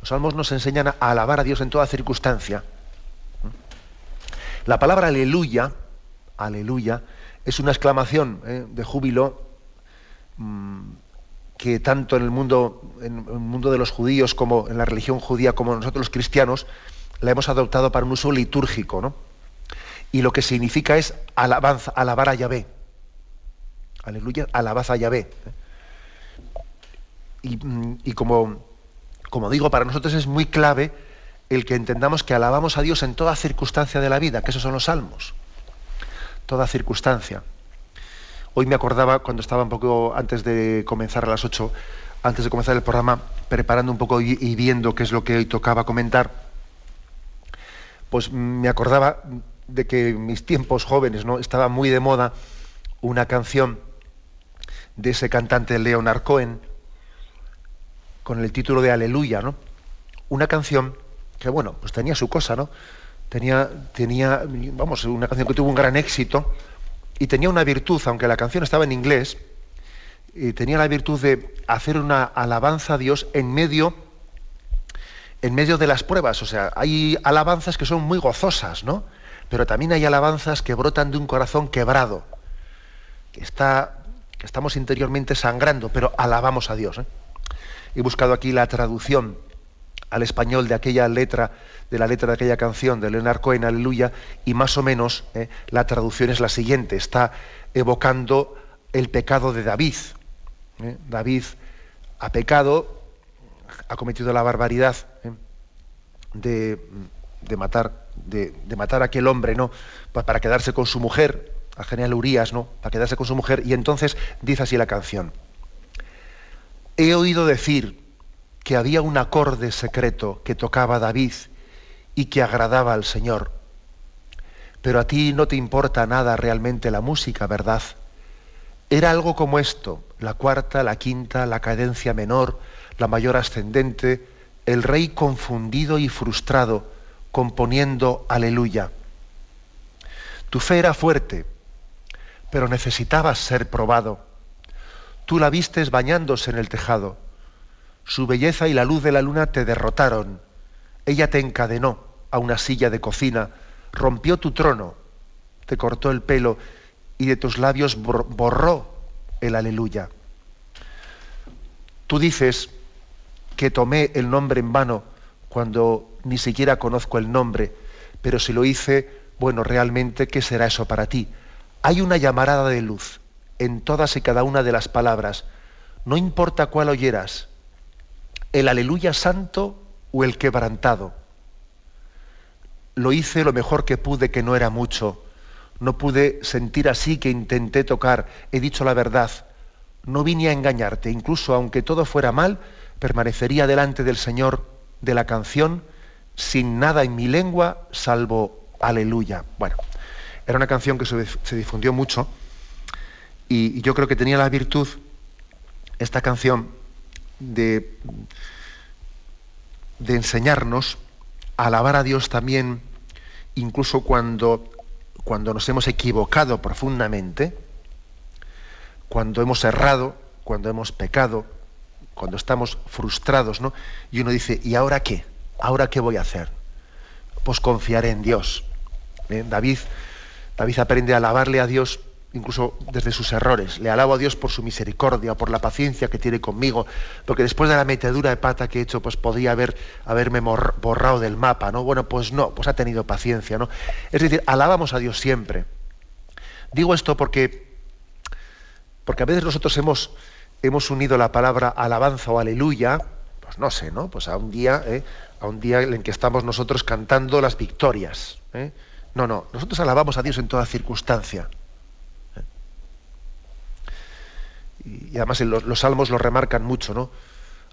Los salmos nos enseñan a alabar a Dios en toda circunstancia. La palabra aleluya, aleluya, es una exclamación ¿eh? de júbilo mm, que tanto en el mundo, en el mundo de los judíos como en la religión judía como nosotros los cristianos la hemos adoptado para un uso litúrgico, ¿no? Y lo que significa es alabanza, alabar a Yahvé. Aleluya, alabad a Yahvé. Y, como, como digo, para nosotros es muy clave el que entendamos que alabamos a Dios en toda circunstancia de la vida, que esos son los salmos. Toda circunstancia. Hoy me acordaba, cuando estaba un poco antes de comenzar a las 8, antes de comenzar el programa, preparando un poco y, y viendo qué es lo que hoy tocaba comentar, pues me acordaba de que en mis tiempos jóvenes no estaba muy de moda una canción de ese cantante Leonard Cohen con el título de Aleluya, ¿no? Una canción que bueno, pues tenía su cosa, ¿no? Tenía tenía vamos, una canción que tuvo un gran éxito y tenía una virtud, aunque la canción estaba en inglés, y tenía la virtud de hacer una alabanza a Dios en medio en medio de las pruebas. O sea, hay alabanzas que son muy gozosas, ¿no? Pero también hay alabanzas que brotan de un corazón quebrado, que, está, estamos interiormente sangrando, pero alabamos a Dios. ¿eh? He buscado aquí la traducción al español de aquella letra, de la letra de aquella canción de Leonard Cohen, Aleluya, y más o menos ¿eh? la traducción es la siguiente, está evocando el pecado de David. ¿eh? David ha pecado, ha cometido la barbaridad de, matar, de, matar a aquel hombre, ¿no? Para quedarse con su mujer, al general Urias, ¿no? Para quedarse con su mujer, y entonces dice así la canción. He oído decir que había un acorde secreto que tocaba David y que agradaba al Señor. Pero a ti no te importa nada realmente la música, ¿verdad? Era algo como esto, la cuarta, la quinta, la cadencia menor, la mayor ascendente, el rey confundido y frustrado, componiendo aleluya. Tu fe era fuerte, pero necesitabas ser probado. Tú la vistes bañándose en el tejado. Su belleza y la luz de la luna te derrotaron. Ella te encadenó a una silla de cocina, rompió tu trono, te cortó el pelo y de tus labios borró el aleluya. Tú dices que tomé el nombre en vano cuando ni siquiera conozco el nombre, pero si lo hice, bueno, realmente, ¿qué será eso para ti? Hay una llamarada de luz en todas y cada una de las palabras, no importa cuál oyeras, el aleluya santo o el quebrantado. Lo hice lo mejor que pude, que no era mucho no pude sentir así que intenté tocar, he dicho la verdad, no vine a engañarte, incluso aunque todo fuera mal, permanecería delante del Señor de la canción sin nada en mi lengua salvo aleluya. Bueno, era una canción que se, difundió mucho y, yo creo que tenía la virtud, esta canción, de, de enseñarnos a alabar a Dios también, incluso cuando cuando nos hemos equivocado profundamente, cuando hemos errado, cuando hemos pecado, cuando estamos frustrados, ¿no? Y uno dice, ¿y ahora qué? ¿Ahora qué voy a hacer? Pues confiaré en Dios. ¿Eh? David, David aprende a alabarle a Dios incluso desde sus errores. Le alabo a Dios por su misericordia, por la paciencia que tiene conmigo, porque después de la metedura de pata que he hecho, pues podía haber, haberme borrado del mapa, ¿no? Bueno, pues no, pues ha tenido paciencia, ¿no? Es decir, alabamos a Dios siempre. Digo esto porque, porque a veces nosotros hemos, hemos unido la palabra alabanza o aleluya, pues no sé, ¿no? Pues a un día, ¿eh? a un día en que estamos nosotros cantando las victorias. ¿eh? No, no, nosotros alabamos a Dios en toda circunstancia. y además los, salmos lo remarcan mucho, ¿no?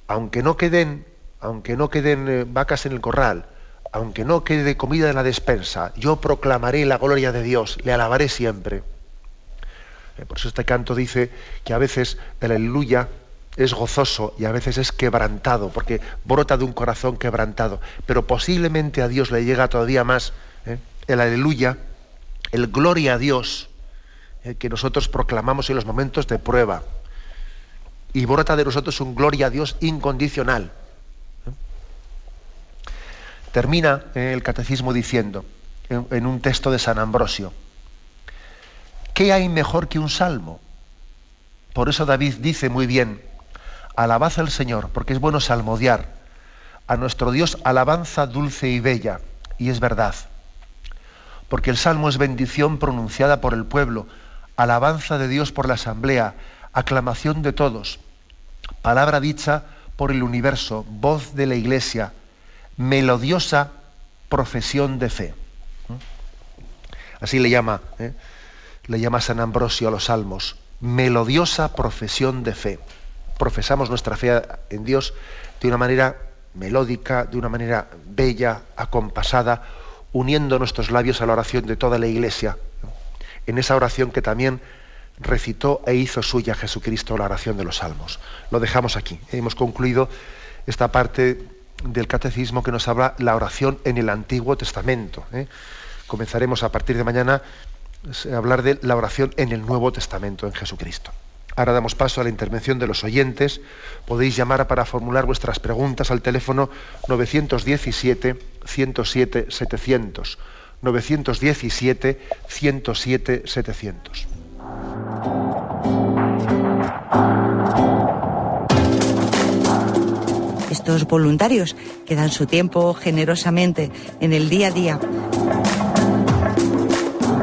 Aunque no queden, aunque no queden eh, vacas en el corral, aunque no quede comida en la despensa, yo proclamaré la gloria de Dios, le alabaré siempre. Eh, por eso este canto dice que a veces el aleluya es gozoso y a veces es quebrantado, porque brota de un corazón quebrantado. Pero posiblemente a Dios le llega todavía más ¿eh? el aleluya, el gloria a Dios, que nosotros proclamamos en los momentos de prueba y brota de nosotros un gloria a Dios incondicional. Termina eh, el catecismo diciendo, en, un texto de San Ambrosio, ¿qué hay mejor que un salmo? Por eso David dice muy bien, alabad al Señor, porque es bueno salmodiar. A nuestro Dios alabanza dulce y bella, y es verdad. Porque el salmo es bendición pronunciada por el pueblo, alabanza de Dios por la asamblea, aclamación de todos palabra dicha por el universo, voz de la iglesia, melodiosa profesión de fe. Así le llama, ¿eh? Le llama San Ambrosio a los salmos, melodiosa profesión de fe. Profesamos nuestra fe en Dios de una manera melódica, de una manera bella, acompasada, uniendo nuestros labios a la oración de toda la iglesia. En esa oración que también recitó e hizo suya Jesucristo la oración de los salmos. Lo dejamos aquí. Hemos concluido esta parte del catecismo que nos habla la oración en el Antiguo Testamento. ¿eh? Comenzaremos a partir de mañana a hablar de la oración en el Nuevo Testamento, en Jesucristo. Ahora damos paso a la intervención de los oyentes. Podéis llamar para formular vuestras preguntas al teléfono 917-107-700. 917-107-700. Estos voluntarios que dan su tiempo generosamente en el día a día.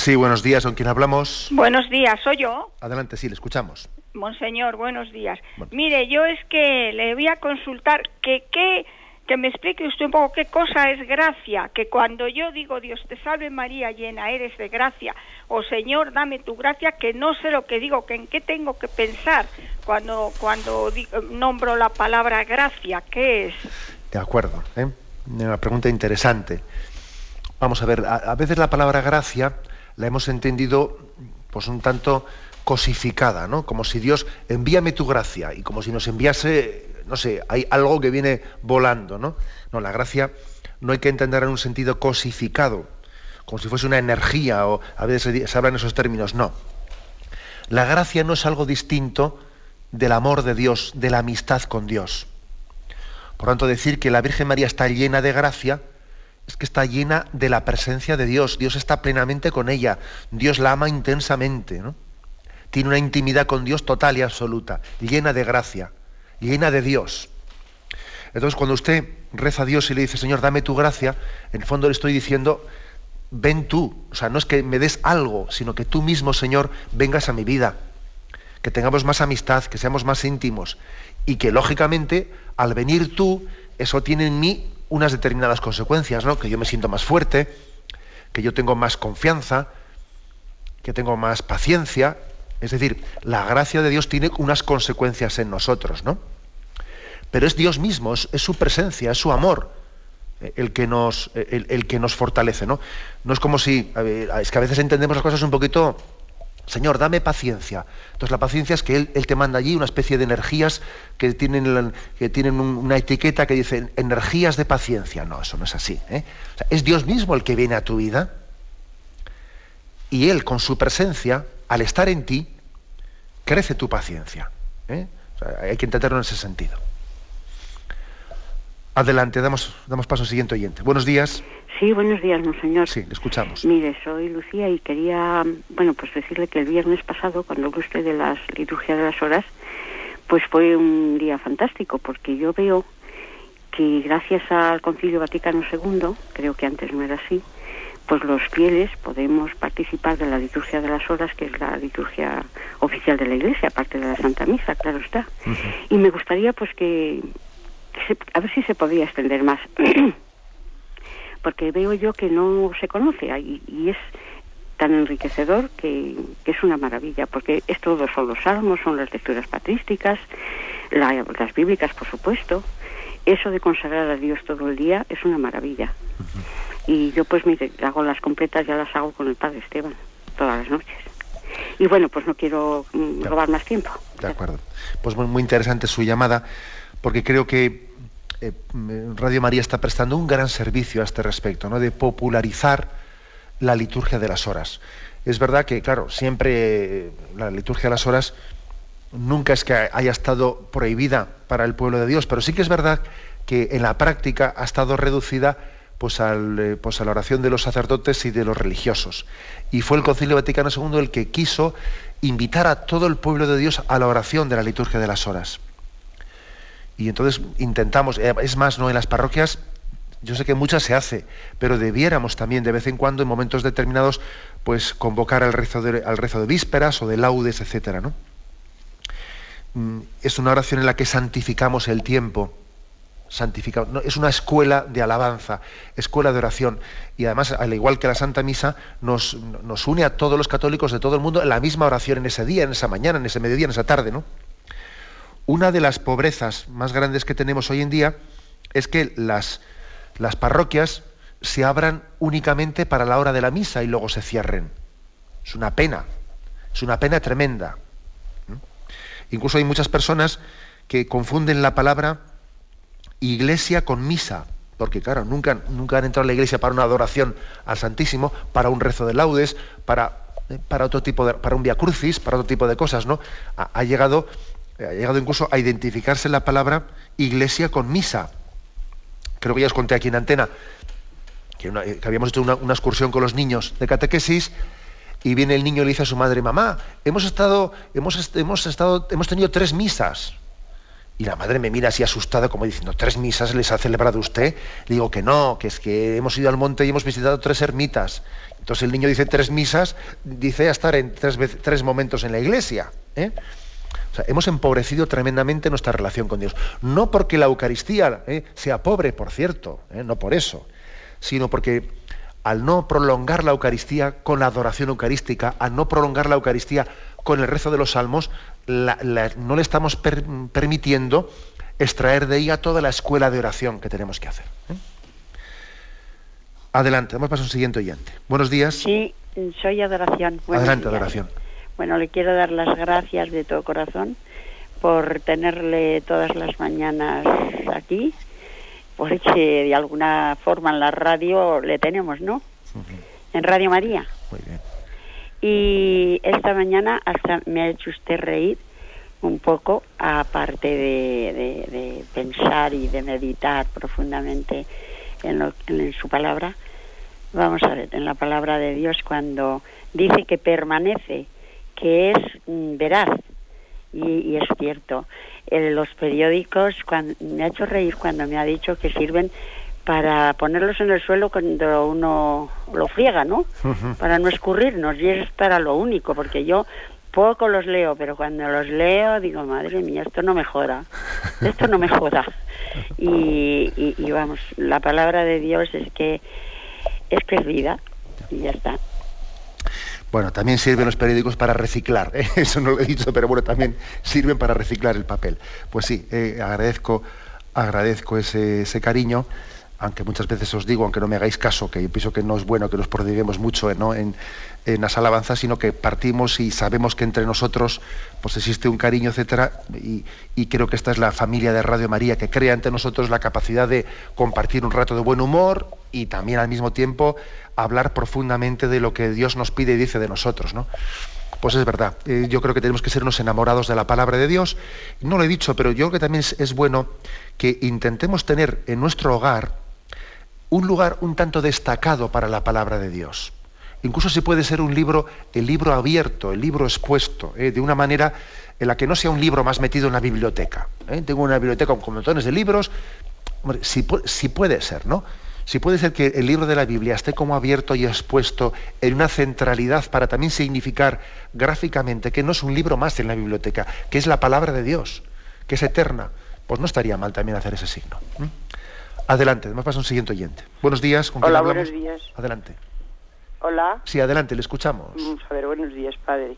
Sí, buenos días, ¿con quién hablamos? Buenos días, soy yo. Adelante, sí, le escuchamos. Monseñor, buenos días. Bueno. Mire, yo es que le voy a consultar que qué que me explique usted un poco qué cosa es gracia, que cuando yo digo Dios te salve María llena eres de gracia, o Señor dame tu gracia, que no sé lo que digo, que en qué tengo que pensar cuando cuando di- nombro la palabra gracia, ¿qué es? De acuerdo, ¿eh? una pregunta interesante. Vamos a ver, a, a veces la palabra gracia la hemos entendido pues un tanto cosificada, ¿no? Como si Dios envíame tu gracia y como si nos enviase, no sé, hay algo que viene volando, ¿no? No, la gracia no hay que entenderla en un sentido cosificado, como si fuese una energía o a veces se, di- se habla en esos términos, no. La gracia no es algo distinto del amor de Dios, de la amistad con Dios. Por tanto, decir que la Virgen María está llena de gracia es que está llena de la presencia de Dios. Dios está plenamente con ella. Dios la ama intensamente. ¿no? Tiene una intimidad con Dios total y absoluta, llena de gracia, llena de Dios. Entonces, cuando usted reza a Dios y le dice, Señor, dame tu gracia, en el fondo le estoy diciendo, ven tú. O sea, no es que me des algo, sino que tú mismo, Señor, vengas a mi vida. Que tengamos más amistad, que seamos más íntimos. Y que, lógicamente, al venir tú, eso tiene en mí unas determinadas consecuencias, ¿no? Que yo me siento más fuerte, que yo tengo más confianza, que tengo más paciencia. Es decir, la gracia de Dios tiene unas consecuencias en nosotros, ¿no? Pero es Dios mismo, es, su presencia, es su amor eh, el que nos, el, el que nos fortalece, ¿no? No es como si, es que a veces entendemos las cosas un poquito, Señor, dame paciencia. Entonces la paciencia es que Él, te manda allí una especie de energías que tienen, que tienen un- una etiqueta que dice energías de paciencia. No, eso no es así. ¿eh? Es Dios mismo el que viene a tu vida y Él con su presencia, al estar en ti, crece tu paciencia. ¿eh? Hay que entenderlo en ese sentido. Adelante, damos, damos paso al siguiente oyente. Buenos días. Sí, buenos días, monseñor. Sí, le escuchamos. Mire, soy Lucía y quería, bueno, pues decirle que el viernes pasado, cuando habló usted de las liturgias de las horas, pues fue un día fantástico, porque yo veo que gracias al Concilio Vaticano II, creo que antes no era así, pues los fieles podemos participar de la liturgia de las horas, que es la liturgia oficial de la Iglesia, aparte de la Santa Misa, claro está. Y me gustaría, pues, que, que se- a ver si se podía extender más. porque veo yo que no se conoce y, y es tan enriquecedor que, que es una maravilla, porque es todo, son los salmos, son las lecturas patrísticas, la- las bíblicas, por supuesto. Eso de consagrar a Dios todo el día es una maravilla. Y yo pues mire, hago las completas, ya las hago con el Padre Esteban, todas las noches. Y bueno, pues no quiero mm, robar más tiempo. De acuerdo. Pues muy interesante su llamada, porque creo que eh, mm, Radio María está prestando un gran servicio a este respecto, ¿no? de popularizar la liturgia de las horas. Es verdad que, claro, siempre eh, la liturgia de las horas nunca es que haya estado prohibida para el pueblo de Dios, pero sí que es verdad que en la práctica ha estado reducida pues, al, eh, pues a la oración de los sacerdotes y de los religiosos. Y fue el Concilio Vaticano II el que quiso invitar a todo el pueblo de Dios a la oración de la liturgia de las horas. Y entonces intentamos, eh, es más, no en las parroquias Yo sé que muchas se hace, pero debiéramos también de vez en cuando, en momentos determinados, pues convocar al rezo de, al rezo de vísperas o de laudes, etcétera, ¿no? Mm, es una oración en la que santificamos el tiempo. es una escuela de alabanza, escuela de oración. Y además, al igual que la Santa Misa, nos, nos, une a todos los católicos de todo el mundo en la misma oración en ese día, en esa mañana, en ese mediodía, en esa tarde. ¿no? Una de las pobrezas más grandes que tenemos hoy en día es que las, parroquias se abran únicamente para la hora de la misa y luego se cierren. Es una pena, es una pena tremenda. Incluso hay muchas personas que confunden la palabra iglesia con misa, porque claro, nunca, han entrado a la iglesia para una adoración al Santísimo, para un rezo de laudes, para, eh, otro tipo de, para un via crucis, para otro tipo de cosas, ¿no? Ha, llegado, ha llegado incluso a identificarse la palabra iglesia con misa. Creo que ya os conté aquí en antena que, habíamos hecho una, una excursión con los niños de catequesis y viene el niño y le dice a su madre, mamá, hemos estado, hemos, hemos estado, hemos tenido tres misas. Y la madre me mira así asustada, como diciendo, ¿tres misas les ha celebrado usted? Le digo que no, que es que hemos ido al monte y hemos visitado tres ermitas. Entonces el niño dice tres misas, dice a estar en tres, tres momentos en la iglesia. ¿eh? O sea, hemos empobrecido tremendamente nuestra relación con Dios. No porque la Eucaristía ¿eh? sea pobre, por cierto, ¿eh? no por eso, sino porque al no prolongar la Eucaristía con la adoración eucarística, al no prolongar la Eucaristía con el rezo de los salmos, no le estamos permitiendo extraer de ella toda la escuela de oración que tenemos que hacer. ¿eh? Adelante, vamos a pasar al siguiente oyente. Buenos días. Sí, soy Adoración. Adelante, Adoración. Bueno, le quiero dar las gracias de todo corazón por tenerle todas las mañanas aquí porque de alguna forma en la radio le tenemos, ¿no? En Radio María. Muy bien. Y esta mañana hasta me ha hecho usted reír un poco, aparte de, pensar y de meditar profundamente en, en su palabra. Vamos a ver, en la palabra de Dios cuando dice que permanece, que es mm, veraz, y, es cierto. En los periódicos cuando, me ha hecho reír cuando me ha dicho que sirven para ponerlos en el suelo cuando uno lo friega, ¿no? Para no escurrirnos, y es para lo único, porque yo poco los leo, pero cuando los leo digo, madre mía, esto no me joda, esto no me joda. Y, y, vamos, la palabra de Dios es que es que es vida, y ya está. Bueno, también sirven los periódicos para reciclar, ¿eh? eso no lo he dicho, pero bueno, también sirven para reciclar el papel. Pues sí, eh, agradezco, agradezco ese, cariño, aunque muchas veces os digo, aunque no me hagáis caso, que yo pienso que no es bueno que nos prodiguemos mucho ¿no? en, en, las alabanzas, sino que partimos y sabemos que entre nosotros pues existe un cariño, etcétera, y, creo que esta es la familia de Radio María, que crea entre nosotros la capacidad de compartir un rato de buen humor y también al mismo tiempo hablar profundamente de lo que Dios nos pide y dice de nosotros, ¿no? Pues es verdad, eh, yo creo que tenemos que ser unos enamorados de la palabra de Dios. No lo he dicho, pero yo creo que también es, bueno que intentemos tener en nuestro hogar un lugar un tanto destacado para la palabra de Dios. Incluso si puede ser un libro, el libro abierto, el libro expuesto, eh, de una manera en la que no sea un libro más metido en la biblioteca. ¿eh? Tengo una biblioteca con montones de libros, si, si puede ser, ¿no? si puede ser que el libro de la Biblia esté como abierto y expuesto en una centralidad para también significar gráficamente que no es un libro más en la biblioteca, que es la palabra de Dios, que es eterna, pues no estaría mal también hacer ese signo. Adelante, además pasa un siguiente oyente. Buenos días. ¿con Hola, buenos días. Adelante. Hola. Sí, adelante, le escuchamos. A ver, buenos días, padre.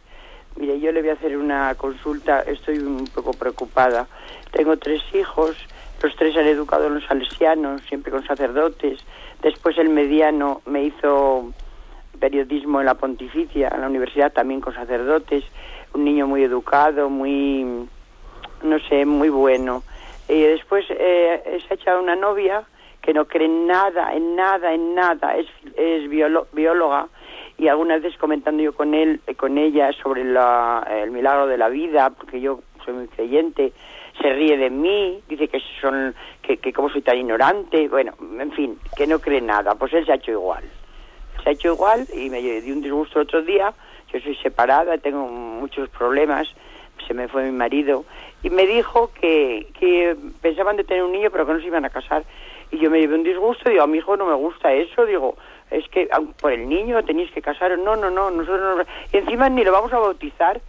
Mire, yo le voy a hacer una consulta, estoy un poco preocupada. Tengo tres hijos los tres han educado en los salesianos, siempre con sacerdotes. Después el mediano me hizo periodismo en la pontificia, en la universidad también con sacerdotes. Un niño muy educado, muy, no sé, muy bueno. Y después eh, se ha echado una novia que no cree nada, en nada, en nada. Es, es bióloga y algunas veces comentando yo con él, con ella sobre la, el milagro de la vida, porque yo soy muy creyente, se ríe de mí, dice que son que, que como soy tan ignorante, bueno, en fin, que no cree nada. Pues él se ha hecho igual. Se ha hecho igual y me dio un disgusto otro día. Yo soy separada, tengo muchos problemas, se me fue mi marido y me dijo que, que pensaban de tener un niño pero que no se iban a casar Y yo me llevé un disgusto, digo, a mi hijo no me gusta eso, digo, es que por el niño tenéis que casaros, no, no, no, nosotros no, y encima ni lo vamos a bautizar.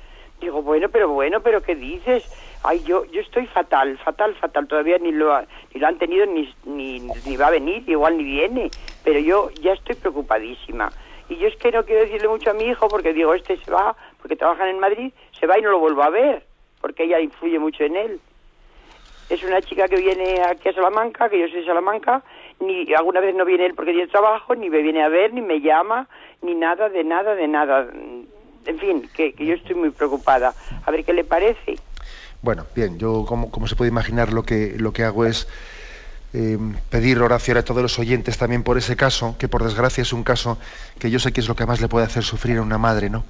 Digo, bueno, pero bueno, pero ¿qué dices? Ay, yo yo estoy fatal, fatal, fatal, todavía ni lo, ni lo han tenido, ni, ni, ni va a venir, igual ni viene, pero yo ya estoy preocupadísima. Y yo es que no quiero decirle mucho a mi hijo porque digo, este se va, porque trabajan en Madrid, se va y no lo vuelvo a ver, porque ella influye mucho en él. Es una chica que viene aquí a Salamanca, que yo soy de Salamanca, ni alguna vez no viene él porque tiene trabajo, ni me viene a ver, ni me llama, ni nada, de nada, de nada. En fin, que, yo estoy muy preocupada. A ver qué le parece. Bueno, bien, yo como, como se puede imaginar lo que, lo que hago es eh, pedir oración a todos los oyentes también por ese caso, que por desgracia es un caso que yo sé que es lo que más le puede hacer sufrir a una madre, ¿no?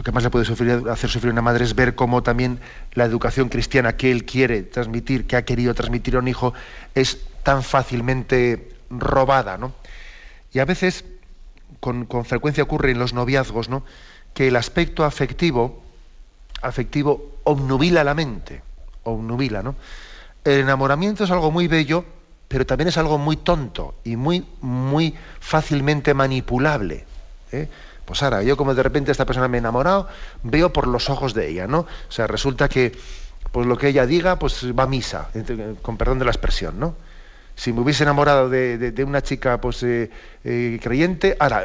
Lo que más le puede hacer sufrir una madre es ver cómo también la educación cristiana que él quiere transmitir, que ha querido transmitir a un hijo, es tan fácilmente robada, ¿no? Y a veces, con, con frecuencia ocurre en los noviazgos, ¿no? Que el aspecto afectivo, afectivo obnubila la mente, obnubila, ¿no? El enamoramiento es algo muy bello, pero también es algo muy tonto y muy, muy fácilmente manipulable. ¿eh? Pues ahora, yo como de repente esta persona me ha enamorado, veo por los ojos de ella, ¿no? O sea, resulta que pues lo que ella diga, pues va a misa, con perdón de la expresión, ¿no? Si me hubiese enamorado de, una chica pues eh, eh, creyente, ahora,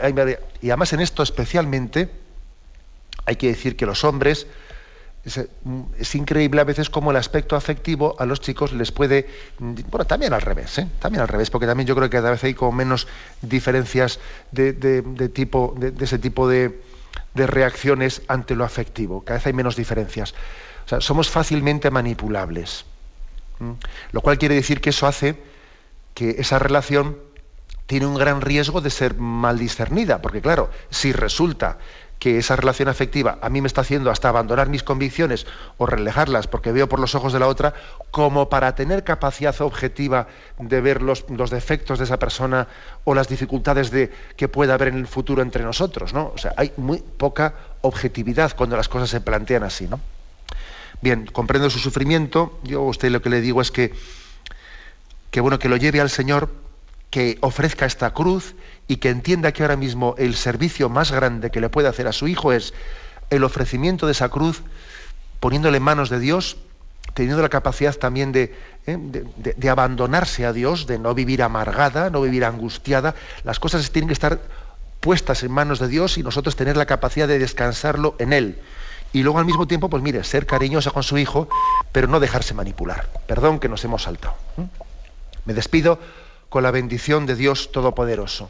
y además en esto especialmente, hay que decir que los hombres, es, increíble a veces cómo el aspecto afectivo a los chicos les puede, bueno, también al revés, ¿eh? también al revés, porque también yo creo que cada vez hay como menos diferencias de, tipo, de, ese tipo de, reacciones ante lo afectivo, cada vez hay menos diferencias. O sea, somos fácilmente manipulables, lo cual quiere decir que eso hace que esa relación tiene un gran riesgo de ser mal discernida, porque claro, si resulta que esa relación afectiva a mí me está haciendo hasta abandonar mis convicciones o relejarlas porque veo por los ojos de la otra, como para tener capacidad objetiva de ver los, defectos de esa persona o las dificultades de, que pueda haber en el futuro entre nosotros. ¿no? O sea, hay muy poca objetividad cuando las cosas se plantean así. ¿no? Bien, comprendo su sufrimiento. Yo a usted lo que le digo es que, que bueno, que lo lleve al Señor que ofrezca esta cruz y que entienda que ahora mismo el servicio más grande que le puede hacer a su hijo es el ofrecimiento de esa cruz, poniéndole en manos de Dios, teniendo la capacidad también de, ¿eh? de, abandonarse a Dios, de no vivir amargada, no vivir angustiada. Las cosas tienen que estar puestas en manos de Dios y nosotros tener la capacidad de descansarlo en Él. Y luego al mismo tiempo, pues mire, ser cariñosa con su hijo, pero no dejarse manipular. Perdón que nos hemos saltado. Me despido con la bendición de Dios Todopoderoso,